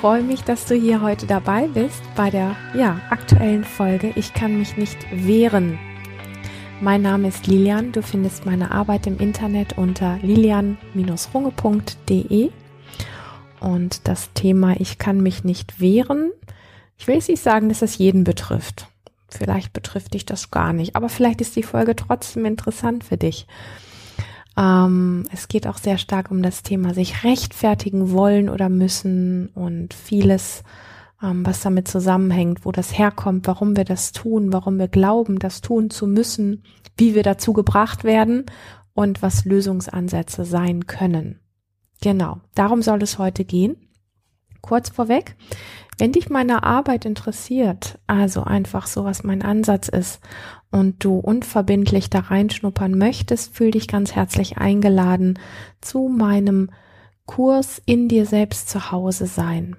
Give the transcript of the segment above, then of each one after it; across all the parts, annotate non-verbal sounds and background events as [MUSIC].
freue mich, dass du hier heute dabei bist bei der ja, aktuellen Folge Ich kann mich nicht wehren. Mein Name ist Lilian. Du findest meine Arbeit im Internet unter lilian-runge.de. Und das Thema Ich kann mich nicht wehren. Ich will jetzt nicht sagen, dass das jeden betrifft. Vielleicht betrifft dich das gar nicht, aber vielleicht ist die Folge trotzdem interessant für dich. Ähm, es geht auch sehr stark um das Thema sich rechtfertigen wollen oder müssen und vieles, ähm, was damit zusammenhängt, wo das herkommt, warum wir das tun, warum wir glauben, das tun zu müssen, wie wir dazu gebracht werden und was Lösungsansätze sein können. Genau, darum soll es heute gehen. Kurz vorweg, wenn dich meine Arbeit interessiert, also einfach so, was mein Ansatz ist und du unverbindlich da reinschnuppern möchtest, fühl dich ganz herzlich eingeladen zu meinem Kurs in dir selbst zu Hause sein.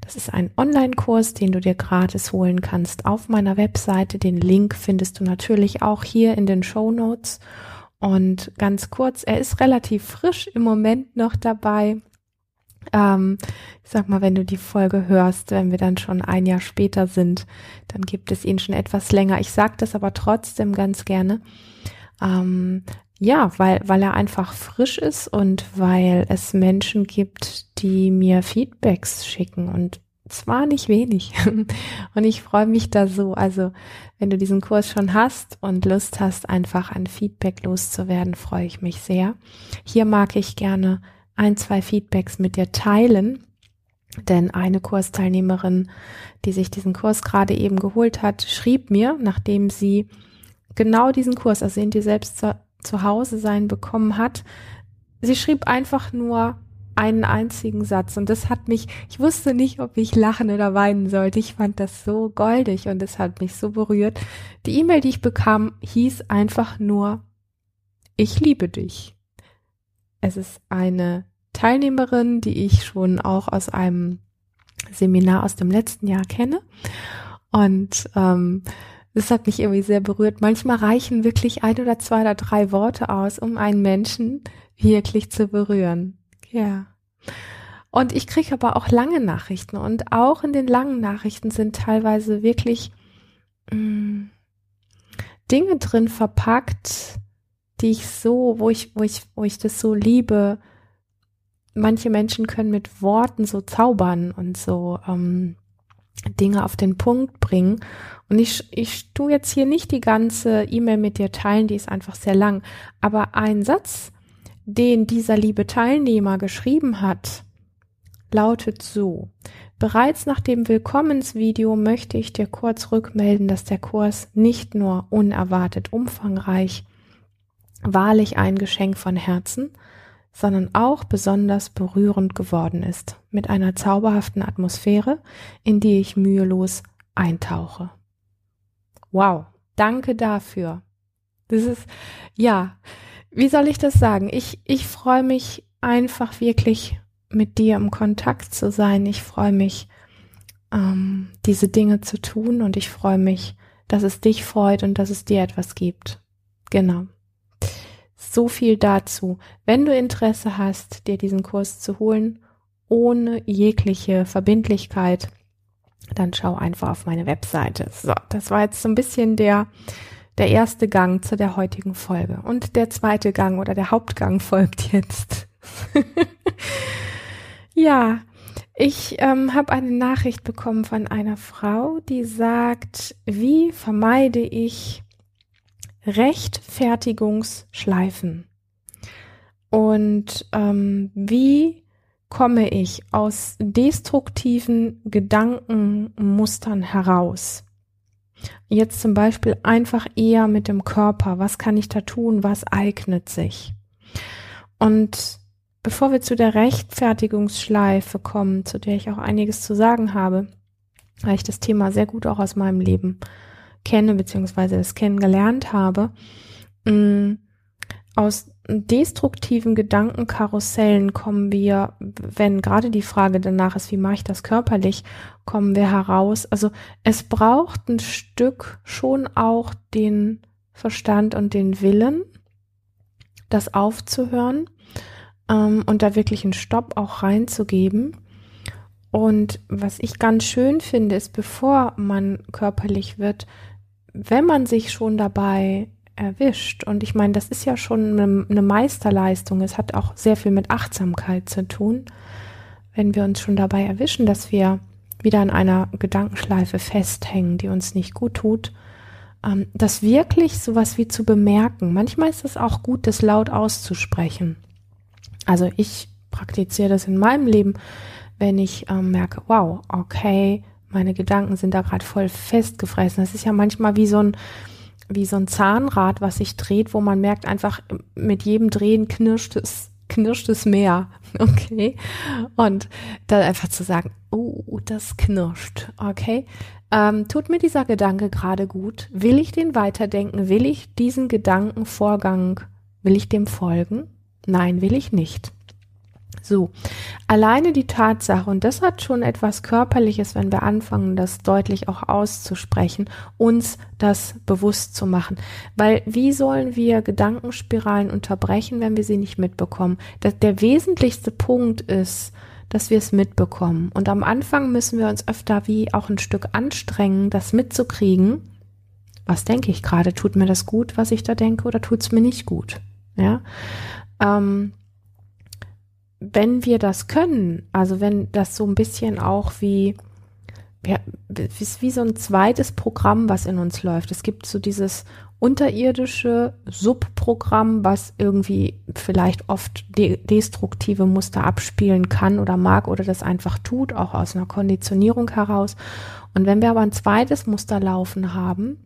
Das ist ein Online-Kurs, den du dir gratis holen kannst auf meiner Webseite. Den Link findest du natürlich auch hier in den Show Notes. Und ganz kurz, er ist relativ frisch im Moment noch dabei. Ähm, ich sag mal, wenn du die Folge hörst, wenn wir dann schon ein Jahr später sind, dann gibt es ihn schon etwas länger. Ich sage das aber trotzdem ganz gerne. Ähm, ja, weil, weil er einfach frisch ist und weil es Menschen gibt, die mir Feedbacks schicken und zwar nicht wenig. [LAUGHS] und ich freue mich da so. Also, wenn du diesen Kurs schon hast und Lust hast, einfach ein Feedback loszuwerden, freue ich mich sehr. Hier mag ich gerne ein, zwei Feedbacks mit dir teilen. Denn eine Kursteilnehmerin, die sich diesen Kurs gerade eben geholt hat, schrieb mir, nachdem sie genau diesen Kurs, also in dir selbst zu, zu Hause sein bekommen hat, sie schrieb einfach nur einen einzigen Satz und das hat mich, ich wusste nicht, ob ich lachen oder weinen sollte. Ich fand das so goldig und es hat mich so berührt. Die E-Mail, die ich bekam, hieß einfach nur, ich liebe dich. Es ist eine Teilnehmerin, die ich schon auch aus einem Seminar aus dem letzten Jahr kenne. Und ähm, das hat mich irgendwie sehr berührt. Manchmal reichen wirklich ein oder zwei oder drei Worte aus, um einen Menschen wirklich zu berühren. Ja. Und ich kriege aber auch lange Nachrichten und auch in den langen Nachrichten sind teilweise wirklich mh, mm, Dinge drin verpackt, die ich so, wo ich, wo ich, wo ich das so liebe. Manche Menschen können mit Worten so zaubern und so ähm, Dinge auf den Punkt bringen. Und ich, ich tu jetzt hier nicht die ganze E-Mail mit dir teilen, die ist einfach sehr lang. Aber ein Satz, den dieser liebe Teilnehmer geschrieben hat, lautet so. Bereits nach dem Willkommensvideo möchte ich dir kurz rückmelden, dass der Kurs nicht nur unerwartet umfangreich, wahrlich ein Geschenk von Herzen, sondern auch besonders berührend geworden ist, mit einer zauberhaften Atmosphäre, in die ich mühelos eintauche. Wow, danke dafür. Das ist, ja, wie soll ich das sagen? Ich, ich freue mich einfach wirklich mit dir im Kontakt zu sein. Ich freue mich, ähm, diese Dinge zu tun und ich freue mich, dass es dich freut und dass es dir etwas gibt. Genau. So viel dazu. Wenn du Interesse hast, dir diesen Kurs zu holen, ohne jegliche Verbindlichkeit, dann schau einfach auf meine Webseite. So, das war jetzt so ein bisschen der, der erste Gang zu der heutigen Folge. Und der zweite Gang oder der Hauptgang [LAUGHS] folgt jetzt. [LAUGHS] ja, ich ähm, habe eine Nachricht bekommen von einer Frau, die sagt, wie vermeide ich Rechtfertigungsschleifen. Und ähm, wie komme ich aus destruktiven Gedankenmustern heraus? Jetzt zum Beispiel einfach eher mit dem Körper. Was kann ich da tun? Was eignet sich? Und bevor wir zu der Rechtfertigungsschleife kommen, zu der ich auch einiges zu sagen habe, weil ich das Thema sehr gut auch aus meinem Leben kenne, beziehungsweise das kennengelernt habe, mm, aus destruktiven Gedankenkarussellen kommen wir, wenn gerade die Frage danach ist, wie mache ich das körperlich, kommen wir heraus. Also es braucht ein Stück schon auch den Verstand und den Willen, das aufzuhören ähm, und da wirklich einen Stopp auch reinzugeben Und was ich ganz schön finde, ist, bevor man körperlich wird, wenn man sich schon dabei erwischt. Und ich meine, das ist ja schon eine, Meisterleistung. Es hat auch sehr viel mit Achtsamkeit zu tun, wenn wir uns schon dabei erwischen, dass wir wieder in einer Gedankenschleife festhängen, die uns nicht gut tut, ähm, das wirklich sowas wie zu bemerken. Manchmal ist es auch gut, das laut auszusprechen. Also ich praktiziere das in meinem Leben, wenn ich ähm, merke, wow, okay, meine Gedanken sind da gerade voll festgefressen. Das ist ja manchmal wie so ein wie so ein Zahnrad, was sich dreht, wo man merkt einfach mit jedem Drehen knirscht es knirscht es mehr, [LAUGHS] okay? Und dann einfach zu sagen, oh, das knirscht, okay? Ähm, tut mir dieser Gedanke gerade gut? Will ich den weiterdenken? Will ich diesen Gedankenvorgang, will ich dem folgen? Nein, will ich nicht. So, alleine die Tatsache, und das hat schon etwas Körperliches, wenn wir anfangen, das deutlich auch auszusprechen, uns das bewusst zu machen. Weil wie sollen wir Gedankenspiralen unterbrechen, wenn wir sie nicht mitbekommen? Das, der wesentlichste Punkt ist, dass wir es mitbekommen. Und am Anfang müssen wir uns öfter wie auch ein Stück anstrengen, das mitzukriegen. Was denke ich gerade? Tut mir das gut, was ich da denke, oder tut es mir nicht gut? Ja. Ähm, wenn wir das können, also wenn das so ein bisschen auch wie, ja, ist wie so ein zweites Programm, was in uns läuft. Es gibt so dieses unterirdische Subprogramm, was irgendwie vielleicht oft de destruktive Muster abspielen kann oder mag oder das einfach tut, auch aus einer Konditionierung heraus. Und wenn wir aber ein zweites Muster laufen haben,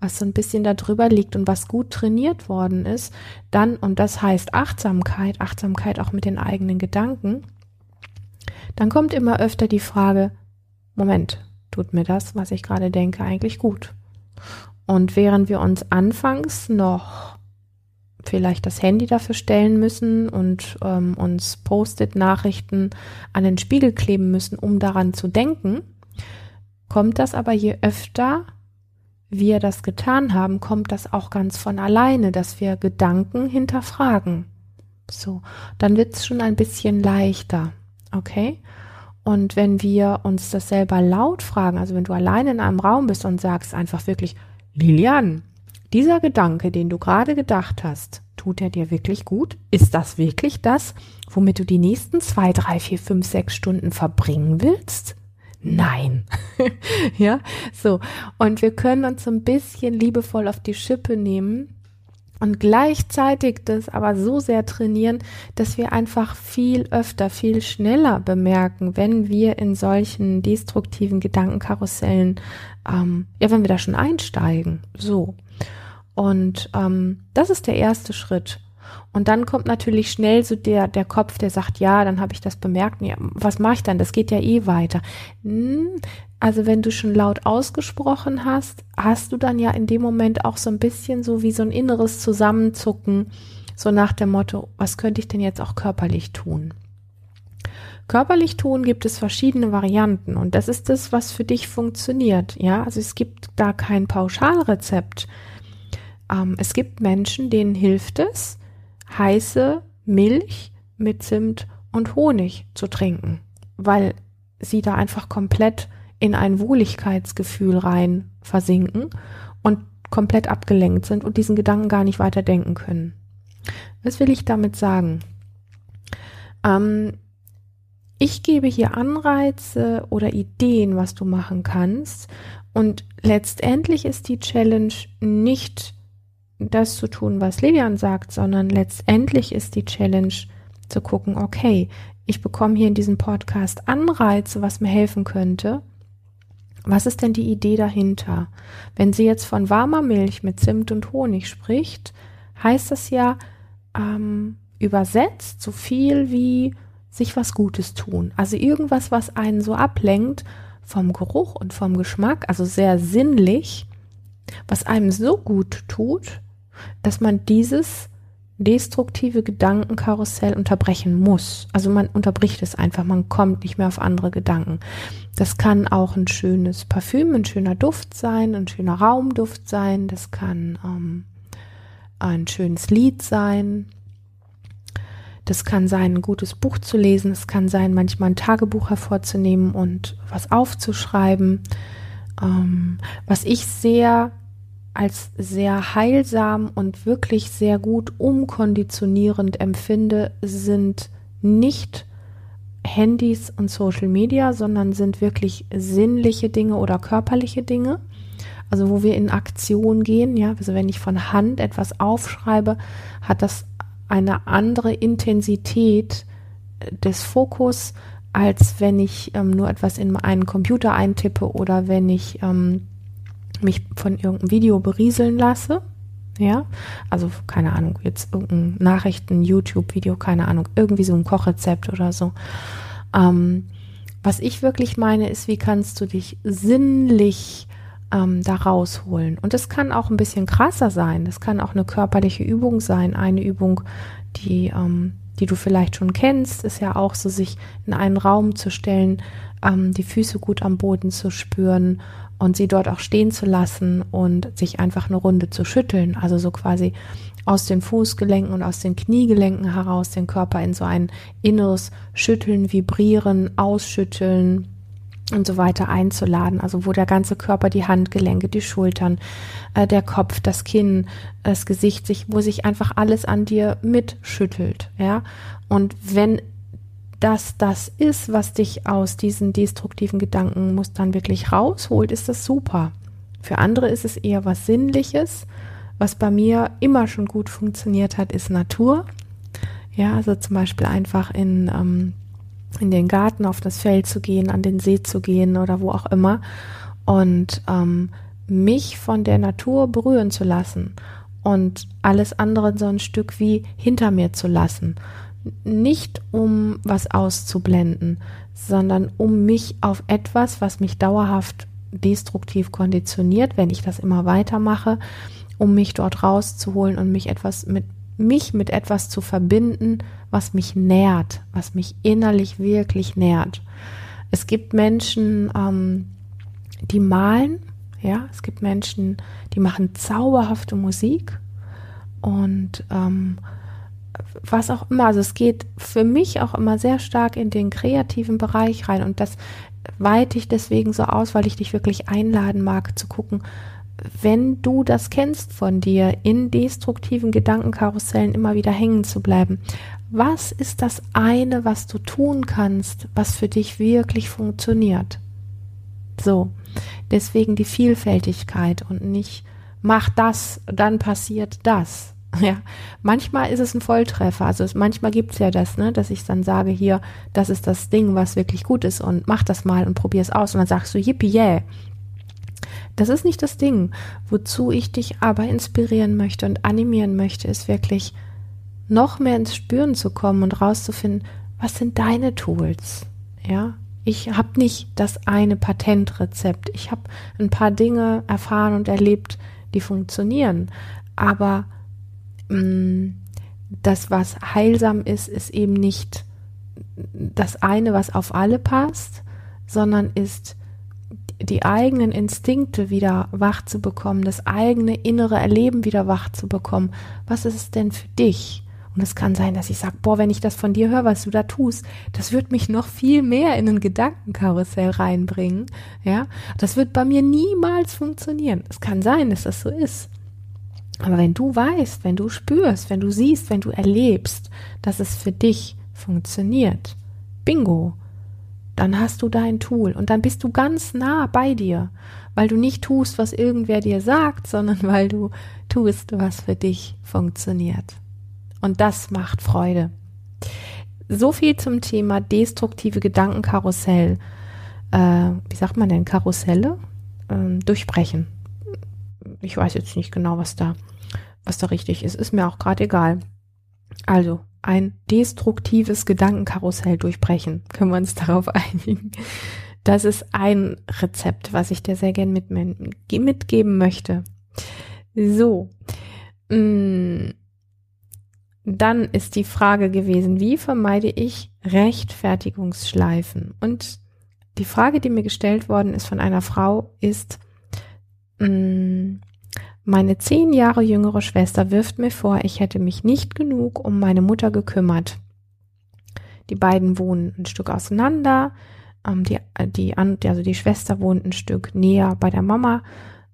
was so ein bisschen da drüber liegt und was gut trainiert worden ist, dann, und das heißt Achtsamkeit, Achtsamkeit auch mit den eigenen Gedanken, dann kommt immer öfter die Frage, Moment, tut mir das, was ich gerade denke, eigentlich gut? Und während wir uns anfangs noch vielleicht das Handy dafür stellen müssen und ähm, uns Post-it-Nachrichten an den Spiegel kleben müssen, um daran zu denken, kommt das aber je öfter wir das getan haben, kommt das auch ganz von alleine, dass wir Gedanken hinterfragen. So, dann wird es schon ein bisschen leichter. Okay? Und wenn wir uns das selber laut fragen, also wenn du alleine in einem Raum bist und sagst einfach wirklich, Lilian, dieser Gedanke, den du gerade gedacht hast, tut er dir wirklich gut? Ist das wirklich das, womit du die nächsten zwei, drei, vier, fünf, sechs Stunden verbringen willst? Nein. [LAUGHS] ja, so. Und wir können uns so ein bisschen liebevoll auf die Schippe nehmen und gleichzeitig das aber so sehr trainieren, dass wir einfach viel öfter, viel schneller bemerken, wenn wir in solchen destruktiven Gedankenkarussellen, ähm, ja, wenn wir da schon einsteigen. So. Und ähm, das ist der erste Schritt. Und dann kommt natürlich schnell so der, der Kopf, der sagt, ja, dann habe ich das bemerkt. Ja, was mache ich dann? Das geht ja eh weiter. Hm, also wenn du schon laut ausgesprochen hast, hast du dann ja in dem Moment auch so ein bisschen so wie so ein inneres Zusammenzucken, so nach dem Motto, was könnte ich denn jetzt auch körperlich tun? Körperlich tun gibt es verschiedene Varianten und das ist das, was für dich funktioniert. Ja, also es gibt da kein Pauschalrezept. Ähm, es gibt Menschen, denen hilft es, heiße Milch mit Zimt und Honig zu trinken, weil sie da einfach komplett in ein Wohligkeitsgefühl rein versinken und komplett abgelenkt sind und diesen Gedanken gar nicht weiter denken können. Was will ich damit sagen? Ähm, ich gebe hier Anreize oder Ideen, was du machen kannst. Und letztendlich ist die Challenge nicht das zu tun, was Lilian sagt, sondern letztendlich ist die Challenge zu gucken, okay, ich bekomme hier in diesem Podcast Anreize, was mir helfen könnte. Was ist denn die Idee dahinter? Wenn sie jetzt von warmer Milch mit Zimt und Honig spricht, heißt das ja ähm, übersetzt so viel wie sich was Gutes tun. Also irgendwas, was einen so ablenkt vom Geruch und vom Geschmack, also sehr sinnlich, was einem so gut tut, dass man dieses destruktive Gedankenkarussell unterbrechen muss. Also man unterbricht es einfach, man kommt nicht mehr auf andere Gedanken. Das kann auch ein schönes Parfüm, ein schöner Duft sein, ein schöner Raumduft sein, das kann ähm, ein schönes Lied sein. Das kann sein, ein gutes Buch zu lesen. Es kann sein, manchmal ein Tagebuch hervorzunehmen und was aufzuschreiben. Ähm, was ich sehr als sehr heilsam und wirklich sehr gut umkonditionierend empfinde, sind nicht Handys und Social Media, sondern sind wirklich sinnliche Dinge oder körperliche Dinge. Also wo wir in Aktion gehen, ja, also wenn ich von Hand etwas aufschreibe, hat das eine andere Intensität des Fokus, als wenn ich ähm, nur etwas in einen Computer eintippe oder wenn ich ähm, mich von irgendeinem Video berieseln lasse. Ja, also keine Ahnung, jetzt irgendein Nachrichten, YouTube-Video, keine Ahnung, irgendwie so ein Kochrezept oder so. Ähm, was ich wirklich meine, ist, wie kannst du dich sinnlich ähm, da rausholen? Und es kann auch ein bisschen krasser sein. Das kann auch eine körperliche Übung sein. Eine Übung, die, ähm, die du vielleicht schon kennst, ist ja auch so, sich in einen Raum zu stellen, ähm, die Füße gut am Boden zu spüren und sie dort auch stehen zu lassen und sich einfach eine Runde zu schütteln. Also so quasi aus den Fußgelenken und aus den Kniegelenken heraus den Körper in so ein inneres Schütteln, Vibrieren, Ausschütteln und so weiter einzuladen. Also wo der ganze Körper, die Handgelenke, die Schultern, äh, der Kopf, das Kinn, das Gesicht, sich, wo sich einfach alles an dir mitschüttelt, ja. Und wenn dass das ist, was dich aus diesen destruktiven Gedankenmustern wirklich rausholt, ist das super. Für andere ist es eher was Sinnliches. Was bei mir immer schon gut funktioniert hat, ist Natur. Ja, also zum Beispiel einfach in, ähm, in den Garten, auf das Feld zu gehen, an den See zu gehen oder wo auch immer und ähm, mich von der Natur berühren zu lassen und alles andere so ein Stück wie hinter mir zu lassen nicht um was auszublenden, sondern um mich auf etwas, was mich dauerhaft destruktiv konditioniert, wenn ich das immer weitermache, um mich dort rauszuholen und mich etwas mit mich mit etwas zu verbinden, was mich nährt, was mich innerlich wirklich nährt. Es gibt Menschen, ähm, die malen, ja, es gibt Menschen, die machen zauberhafte Musik und ähm, was auch immer. Also es geht für mich auch immer sehr stark in den kreativen Bereich rein und das weite ich deswegen so aus, weil ich dich wirklich einladen mag zu gucken, wenn du das kennst von dir, in destruktiven Gedankenkarussellen immer wieder hängen zu bleiben. Was ist das eine, was du tun kannst, was für dich wirklich funktioniert? So, deswegen die Vielfältigkeit und nicht mach das, dann passiert das. [LAUGHS] Ja, manchmal ist es ein Volltreffer. Also es, manchmal gibt's ja das, ne, dass ich dann sage, hier, das ist das Ding, was wirklich gut ist und mach das mal und probier es aus. Und dann sagst du, yippie, yeah. Das ist nicht das Ding. Wozu ich dich aber inspirieren möchte und animieren möchte, ist wirklich noch mehr ins Spüren zu kommen und rauszufinden, was sind deine Tools? Ja, ich habe nicht das eine Patentrezept. Ich habe ein paar Dinge erfahren und erlebt, die funktionieren. Aber das, was heilsam ist, ist eben nicht das eine, was auf alle passt, sondern ist die eigenen Instinkte wieder wach zu bekommen, das eigene innere Erleben wieder wach zu bekommen. Was ist es denn für dich? Und es kann sein, dass ich sage, boah, wenn ich das von dir höre, was du da tust, das wird mich noch viel mehr in ein Gedankenkarussell reinbringen. Ja, das wird bei mir niemals funktionieren. Es kann sein, dass das so ist. Aber wenn du weißt, wenn du spürst, wenn du siehst, wenn du erlebst, dass es für dich funktioniert, bingo, dann hast du dein Tool und dann bist du ganz nah bei dir, weil du nicht tust, was irgendwer dir sagt, sondern weil du tust, was für dich funktioniert. Und das macht Freude. So viel zum Thema destruktive Gedankenkarussell. Äh, wie sagt man denn Karusselle? Ähm, durchbrechen. Ich weiß jetzt nicht genau, was da was da richtig ist, ist mir auch gerade egal. Also, ein destruktives Gedankenkarussell durchbrechen. Können wir uns darauf [LAUGHS] einigen? Das ist ein Rezept, was ich dir sehr gern mit, mitgeben möchte. So. Mm, dann ist die Frage gewesen, wie vermeide ich Rechtfertigungsschleifen? Und die Frage, die mir gestellt worden ist von einer Frau, ist, mh, mm, meine zehn Jahre jüngere Schwester wirft mir vor, ich hätte mich nicht genug um meine Mutter gekümmert. Die beiden wohnen ein Stück auseinander. Ähm, die, die, also die Schwester wohnt ein Stück näher bei der Mama,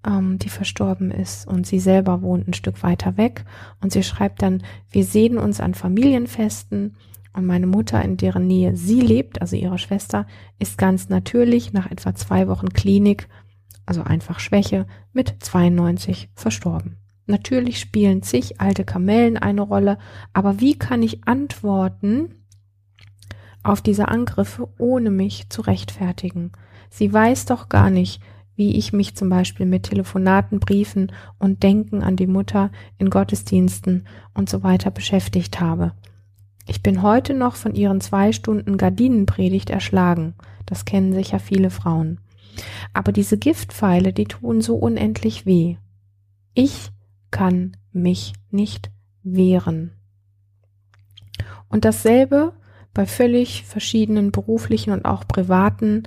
ähm, die verstorben ist, und sie selber wohnt ein Stück weiter weg. Und sie schreibt dann, wir sehen uns an Familienfesten. Und meine Mutter, in deren Nähe sie lebt, also ihre Schwester, ist ganz natürlich nach etwa zwei Wochen Klinik, also einfach Schwäche, mit 92 verstorben. Natürlich spielen zig alte Kamellen eine Rolle, aber wie kann ich antworten auf diese Angriffe, ohne mich zu rechtfertigen? Sie weiß doch gar nicht, wie ich mich zum Beispiel mit Telefonaten, Briefen und Denken an die Mutter in Gottesdiensten und so weiter beschäftigt habe. Ich bin heute noch von ihren zwei Stunden Gardinenpredigt erschlagen. Das kennen sicher viele Frauen. Aber diese Giftpfeile, die tun so unendlich weh. Ich kann mich nicht wehren. Und dasselbe bei völlig verschiedenen beruflichen und auch privaten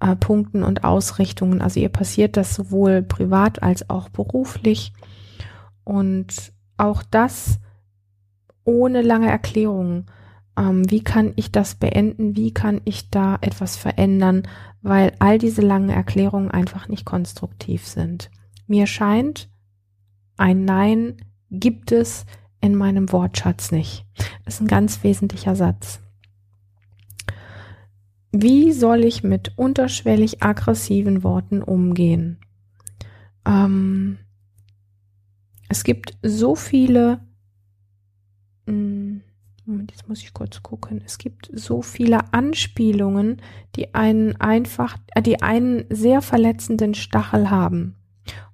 äh, Punkten und Ausrichtungen. Also ihr passiert das sowohl privat als auch beruflich. Und auch das ohne lange Erklärungen. Ähm, wie kann ich das beenden? Wie kann ich da etwas verändern? Weil all diese langen Erklärungen einfach nicht konstruktiv sind. Mir scheint, ein Nein gibt es in meinem Wortschatz nicht. Das ist ein ganz wesentlicher Satz. Wie soll ich mit unterschwellig aggressiven Worten umgehen? Ähm, es gibt so viele, hm, Moment, jetzt muss ich kurz gucken. Es gibt so viele Anspielungen, die einen einfach, äh, die einen sehr verletzenden Stachel haben.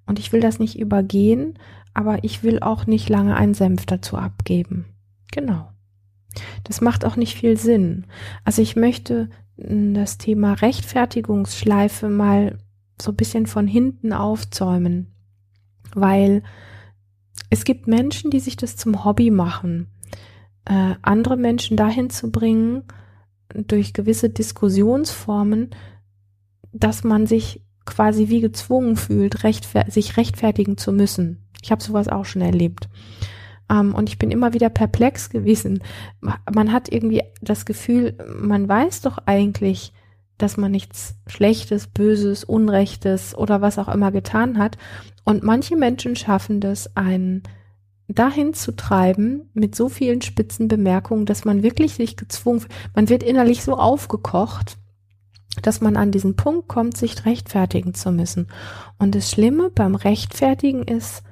Und ich will das nicht übergehen, aber ich will auch nicht lange einen Senf dazu abgeben. Genau. Das macht auch nicht viel Sinn. Also ich möchte hm, das Thema Rechtfertigungsschleife mal so ein bisschen von hinten aufzäumen, weil es gibt Menschen, die sich das zum Hobby machen, äh, andere Menschen dahin zu bringen, durch gewisse Diskussionsformen, dass man sich quasi wie gezwungen fühlt, rechtfer sich rechtfertigen zu müssen. Ich habe sowas auch schon erlebt. Ähm, und ich bin immer wieder perplex [LAUGHS] gewesen. Man hat irgendwie das Gefühl, man weiß doch eigentlich, dass man nichts Schlechtes, Böses, Unrechtes oder was auch immer getan hat. Und manche Menschen schaffen das, einen dahin zu treiben mit so vielen spitzen Bemerkungen, dass man wirklich sich gezwungen, man wird innerlich so aufgekocht, dass man an diesen Punkt kommt, sich rechtfertigen zu müssen. Und das Schlimme beim Rechtfertigen ist,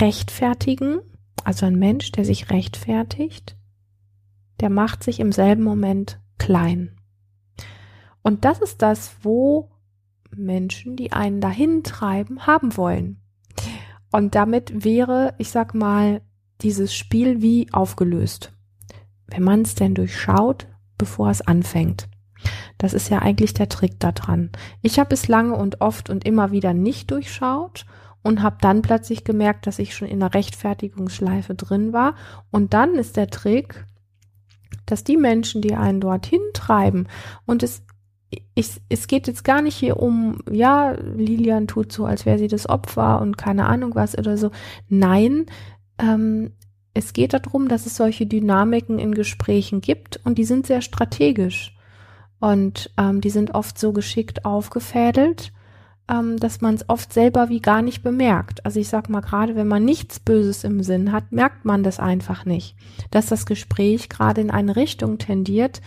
rechtfertigen, also ein Mensch, der sich rechtfertigt, der macht sich im selben Moment klein. Und das ist das, wo Menschen, die einen dahin treiben, haben wollen. Und damit wäre, ich sag mal, dieses Spiel wie aufgelöst. Wenn man es denn durchschaut, bevor es anfängt. Das ist ja eigentlich der Trick daran. Ich habe es lange und oft und immer wieder nicht durchschaut und habe dann plötzlich gemerkt, dass ich schon in der Rechtfertigungsschleife drin war. Und dann ist der Trick, dass die Menschen, die einen dorthin treiben, und es, ich, es geht jetzt gar nicht hier um, ja, Lilian tut so, als wäre sie das Opfer und keine Ahnung was oder so. Nein, ähm, es geht darum, dass es solche Dynamiken in Gesprächen gibt und die sind sehr strategisch. Und ähm, die sind oft so geschickt aufgefädelt, ähm, dass man es oft selber wie gar nicht bemerkt. Also ich sag mal, gerade wenn man nichts Böses im Sinn hat, merkt man das einfach nicht. Dass das Gespräch gerade in eine Richtung tendiert,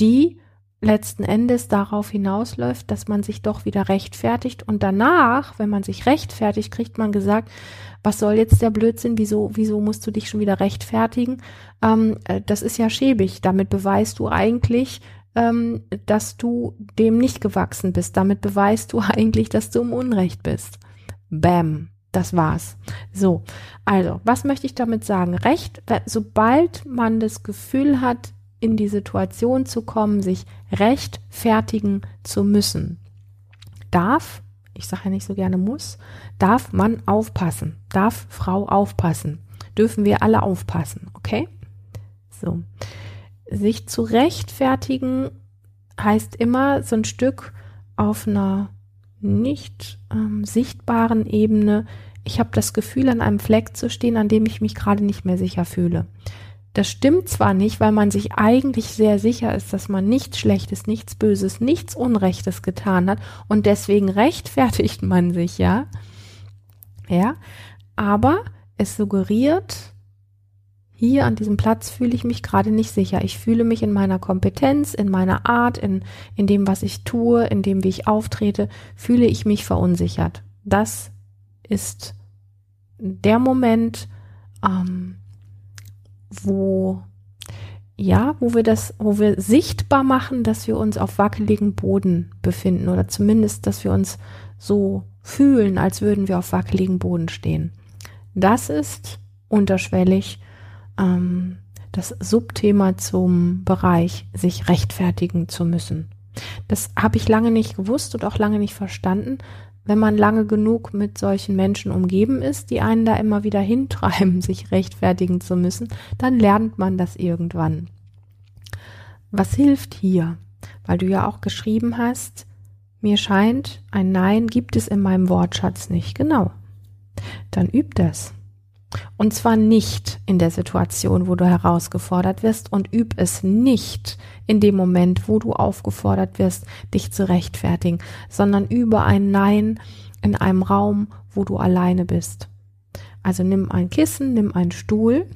die letzten Endes darauf hinausläuft, dass man sich doch wieder rechtfertigt und danach, wenn man sich rechtfertigt, kriegt man gesagt, was soll jetzt der Blödsinn, wieso, wieso musst du dich schon wieder rechtfertigen? Ähm, äh, das ist ja schäbig, damit beweist du eigentlich, ähm, dass du dem nicht gewachsen bist. Damit beweist du [LAUGHS] eigentlich, dass du im Unrecht bist. Bam. Das war's. So, also, was möchte ich damit sagen? Recht, sobald man das Gefühl hat, in die Situation zu kommen, sich rechtfertigen zu müssen, darf, ich sage ja nicht so gerne muss, darf man aufpassen, darf Frau aufpassen, dürfen wir alle aufpassen, okay? So sich zu rechtfertigen heißt immer so ein Stück auf einer nicht ähm, sichtbaren Ebene. Ich habe das Gefühl, an einem Fleck zu stehen, an dem ich mich gerade nicht mehr sicher fühle. Das stimmt zwar nicht, weil man sich eigentlich sehr sicher ist, dass man nichts Schlechtes, nichts Böses, nichts Unrechtes getan hat und deswegen rechtfertigt man sich, ja. Ja, aber es suggeriert, hier an diesem Platz fühle ich mich gerade nicht sicher. Ich fühle mich in meiner Kompetenz, in meiner Art, in, in dem, was ich tue, in dem, wie ich auftrete, fühle ich mich verunsichert. Das ist der Moment, ähm, wo ja, wo wir das, wo wir sichtbar machen, dass wir uns auf wackeligen Boden befinden oder zumindest, dass wir uns so fühlen, als würden wir auf wackeligen Boden stehen. Das ist unterschwellig ähm, das Subthema zum Bereich, sich rechtfertigen zu müssen. Das habe ich lange nicht gewusst und auch lange nicht verstanden, wenn man lange genug mit solchen Menschen umgeben ist, die einen da immer wieder hintreiben, [LAUGHS] sich rechtfertigen zu müssen, dann lernt man das irgendwann. Was hilft hier? Weil du ja auch geschrieben hast, mir scheint, ein Nein gibt es in meinem Wortschatz nicht. Genau. Dann üb das. Und zwar nicht in der Situation, wo du herausgefordert wirst und üb es nicht in dem Moment, wo du aufgefordert wirst, dich zu rechtfertigen, sondern übe ein Nein in einem Raum, wo du alleine bist. Also nimm ein Kissen, nimm einen Stuhl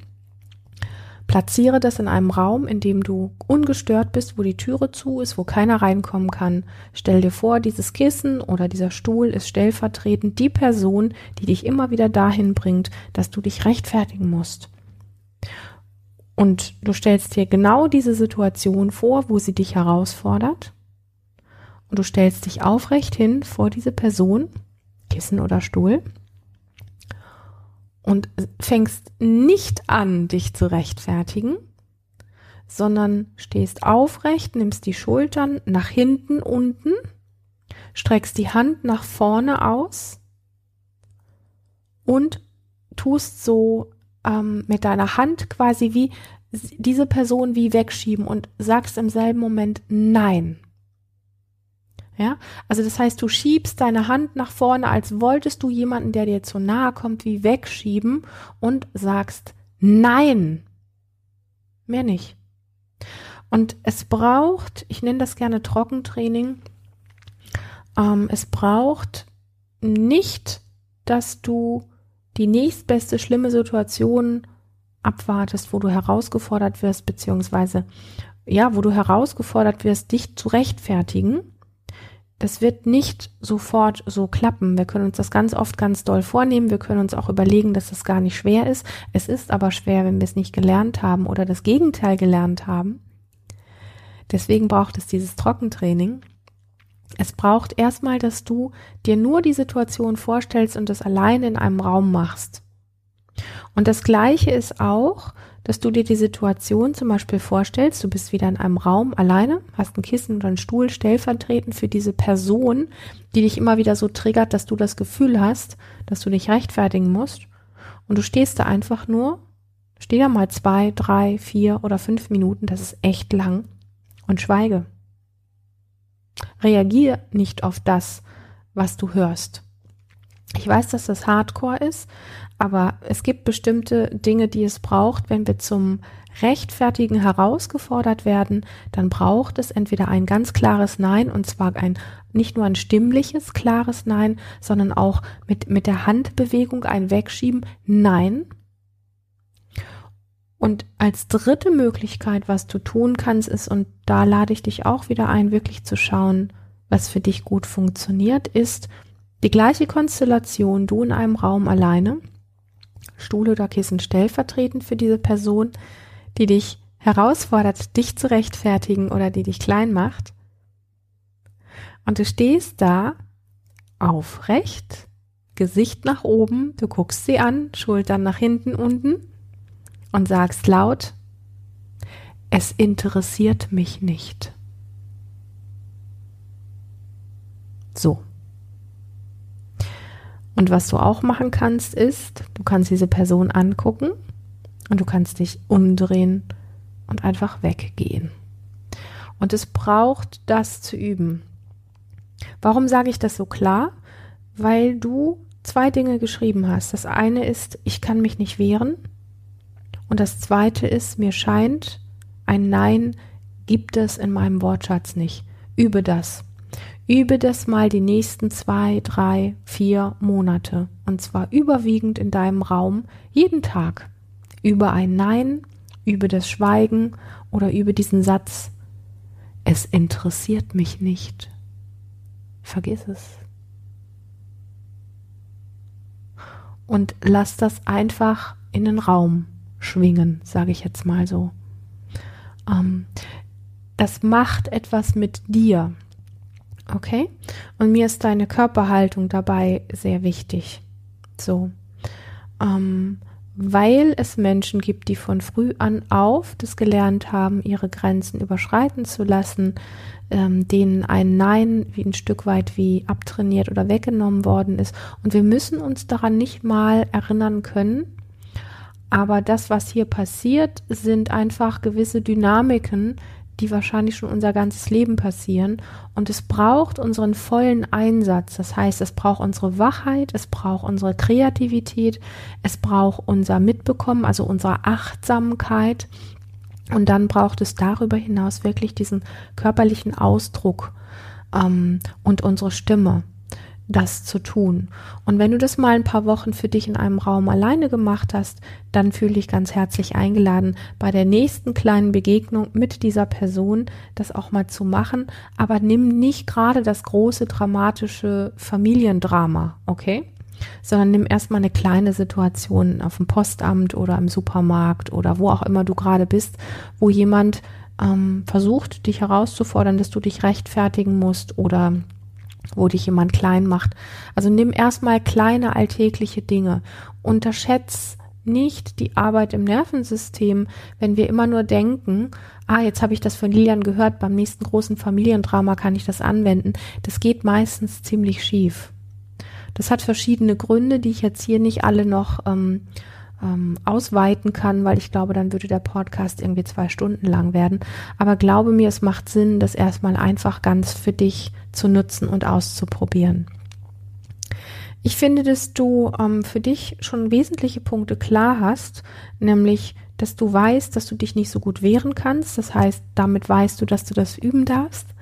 Platziere das in einem Raum, in dem du ungestört bist, wo die Türe zu ist, wo keiner reinkommen kann. Stell dir vor, dieses Kissen oder dieser Stuhl ist stellvertretend die Person, die dich immer wieder dahin bringt, dass du dich rechtfertigen musst. Und du stellst dir genau diese Situation vor, wo sie dich herausfordert. Und du stellst dich aufrecht hin vor diese Person, Kissen oder Stuhl und fängst nicht an, dich zu rechtfertigen, sondern stehst aufrecht, nimmst die Schultern nach hinten unten, streckst die Hand nach vorne aus und tust so ähm, mit deiner Hand quasi wie diese Person wie wegschieben und sagst im selben Moment Nein. Ja, also das heißt, du schiebst deine Hand nach vorne, als wolltest du jemanden, der dir zu nahe kommt, wie wegschieben und sagst Nein. Mehr nicht. Und es braucht, ich nenne das gerne Trockentraining, ähm, es braucht nicht, dass du die nächstbeste schlimme Situation abwartest, wo du herausgefordert wirst, beziehungsweise ja, wo du herausgefordert wirst, dich zu rechtfertigen, das wird nicht sofort so klappen. Wir können uns das ganz oft ganz doll vornehmen. Wir können uns auch überlegen, dass das gar nicht schwer ist. Es ist aber schwer, wenn wir es nicht gelernt haben oder das Gegenteil gelernt haben. Deswegen braucht es dieses Trockentraining. Es braucht erstmal, dass du dir nur die Situation vorstellst und das alleine in einem Raum machst. Und das Gleiche ist auch, dass du dir die Situation zum Beispiel vorstellst, du bist wieder in einem Raum alleine, hast ein Kissen oder einen Stuhl stellvertretend für diese Person, die dich immer wieder so triggert, dass du das Gefühl hast, dass du dich rechtfertigen musst. Und du stehst da einfach nur, steh da mal zwei, drei, vier oder fünf Minuten, das ist echt lang, und schweige. Reagier nicht auf das, was du hörst. Ich weiß, dass das Hardcore ist, aber es gibt bestimmte Dinge, die es braucht, wenn wir zum Rechtfertigen herausgefordert werden, dann braucht es entweder ein ganz klares Nein und zwar ein nicht nur ein stimmliches klares Nein, sondern auch mit mit der Handbewegung ein Wegschieben Nein. Und als dritte Möglichkeit, was du tun kannst, ist und da lade ich dich auch wieder ein, wirklich zu schauen, was für dich gut funktioniert, ist die gleiche Konstellation, du in einem Raum alleine Stuhl oder Kissen stellvertretend für diese Person, die dich herausfordert, dich zu rechtfertigen oder die dich klein macht. Und du stehst da aufrecht, Gesicht nach oben, du guckst sie an, Schultern nach hinten unten und sagst laut, es interessiert mich nicht. So. Und was du auch machen kannst, ist, du kannst diese Person angucken und du kannst dich umdrehen und einfach weggehen. Und es braucht das zu üben. Warum sage ich das so klar? Weil du zwei Dinge geschrieben hast. Das eine ist, ich kann mich nicht wehren. Und das zweite ist, mir scheint, ein Nein gibt es in meinem Wortschatz nicht. Übe das. Übe das mal die nächsten zwei, drei, vier Monate. Und zwar überwiegend in deinem Raum, jeden Tag. Übe ein Nein, übe das Schweigen oder übe diesen Satz. Es interessiert mich nicht. Vergiss es. Und lass das einfach in den Raum schwingen, sage ich jetzt mal so. Ähm, das macht etwas mit dir. Okay? Und mir ist deine Körperhaltung dabei sehr wichtig. So. Ähm, weil es Menschen gibt, die von früh an auf das gelernt haben, ihre Grenzen überschreiten zu lassen, ähm, denen ein Nein wie ein Stück weit wie abtrainiert oder weggenommen worden ist. Und wir müssen uns daran nicht mal erinnern können. Aber das, was hier passiert, sind einfach gewisse Dynamiken, die wahrscheinlich schon unser ganzes Leben passieren. Und es braucht unseren vollen Einsatz. Das heißt, es braucht unsere Wachheit, es braucht unsere Kreativität, es braucht unser Mitbekommen, also unsere Achtsamkeit. Und dann braucht es darüber hinaus wirklich diesen körperlichen Ausdruck ähm, und unsere Stimme das zu tun. Und wenn du das mal ein paar Wochen für dich in einem Raum alleine gemacht hast, dann fühle dich ganz herzlich eingeladen, bei der nächsten kleinen Begegnung mit dieser Person das auch mal zu machen. Aber nimm nicht gerade das große dramatische Familiendrama, okay? Sondern nimm erstmal eine kleine Situation auf dem Postamt oder im Supermarkt oder wo auch immer du gerade bist, wo jemand ähm, versucht, dich herauszufordern, dass du dich rechtfertigen musst oder wo dich jemand klein macht. Also nimm erstmal kleine alltägliche Dinge. Unterschätz nicht die Arbeit im Nervensystem, wenn wir immer nur denken, ah, jetzt habe ich das von Lilian gehört, beim nächsten großen Familiendrama kann ich das anwenden. Das geht meistens ziemlich schief. Das hat verschiedene Gründe, die ich jetzt hier nicht alle noch ähm, ähm, ausweiten kann, weil ich glaube, dann würde der Podcast irgendwie zwei Stunden lang werden. Aber glaube mir, es macht Sinn, das erstmal einfach ganz für dich zu nutzen und auszuprobieren. Ich finde, dass du ähm, für dich schon wesentliche Punkte klar hast, nämlich, dass du weißt, dass du dich nicht so gut wehren kannst. Das heißt, damit weißt du, dass du das üben darfst.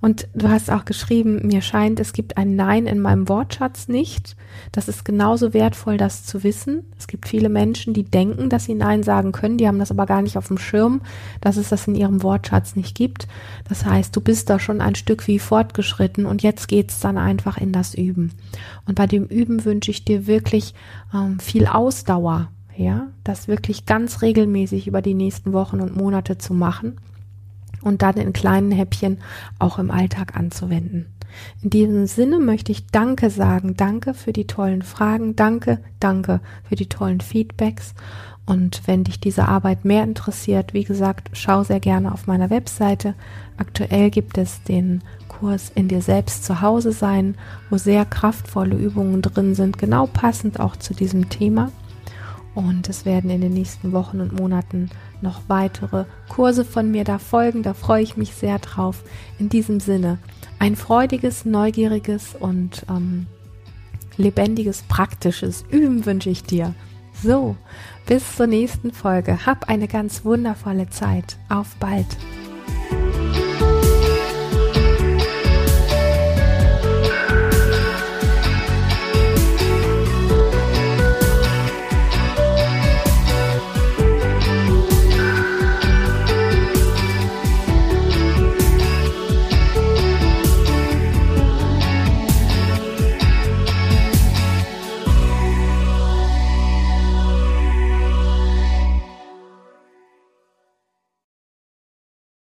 Und du hast auch geschrieben, mir scheint, es gibt ein Nein in meinem Wortschatz nicht. Das ist genauso wertvoll, das zu wissen. Es gibt viele Menschen, die denken, dass sie Nein sagen können, die haben das aber gar nicht auf dem Schirm, dass es das in ihrem Wortschatz nicht gibt. Das heißt, du bist da schon ein Stück wie fortgeschritten und jetzt geht's dann einfach in das Üben. Und bei dem Üben wünsche ich dir wirklich ähm, viel Ausdauer, ja, das wirklich ganz regelmäßig über die nächsten Wochen und Monate zu machen und dann in kleinen Häppchen auch im Alltag anzuwenden. In diesem Sinne möchte ich Danke sagen. Danke für die tollen Fragen. Danke, danke für die tollen Feedbacks. Und wenn dich diese Arbeit mehr interessiert, wie gesagt, schau sehr gerne auf meiner Webseite. Aktuell gibt es den Kurs in dir selbst zu Hause sein, wo sehr kraftvolle Übungen drin sind, genau passend auch zu diesem Thema. Und es werden in den nächsten Wochen und Monaten noch weitere Kurse von mir da folgen. Da freue ich mich sehr drauf. In diesem Sinne, ein freudiges, neugieriges und ähm, lebendiges, praktisches Üben wünsche ich dir. So, bis zur nächsten Folge. Hab eine ganz wundervolle Zeit. Auf bald.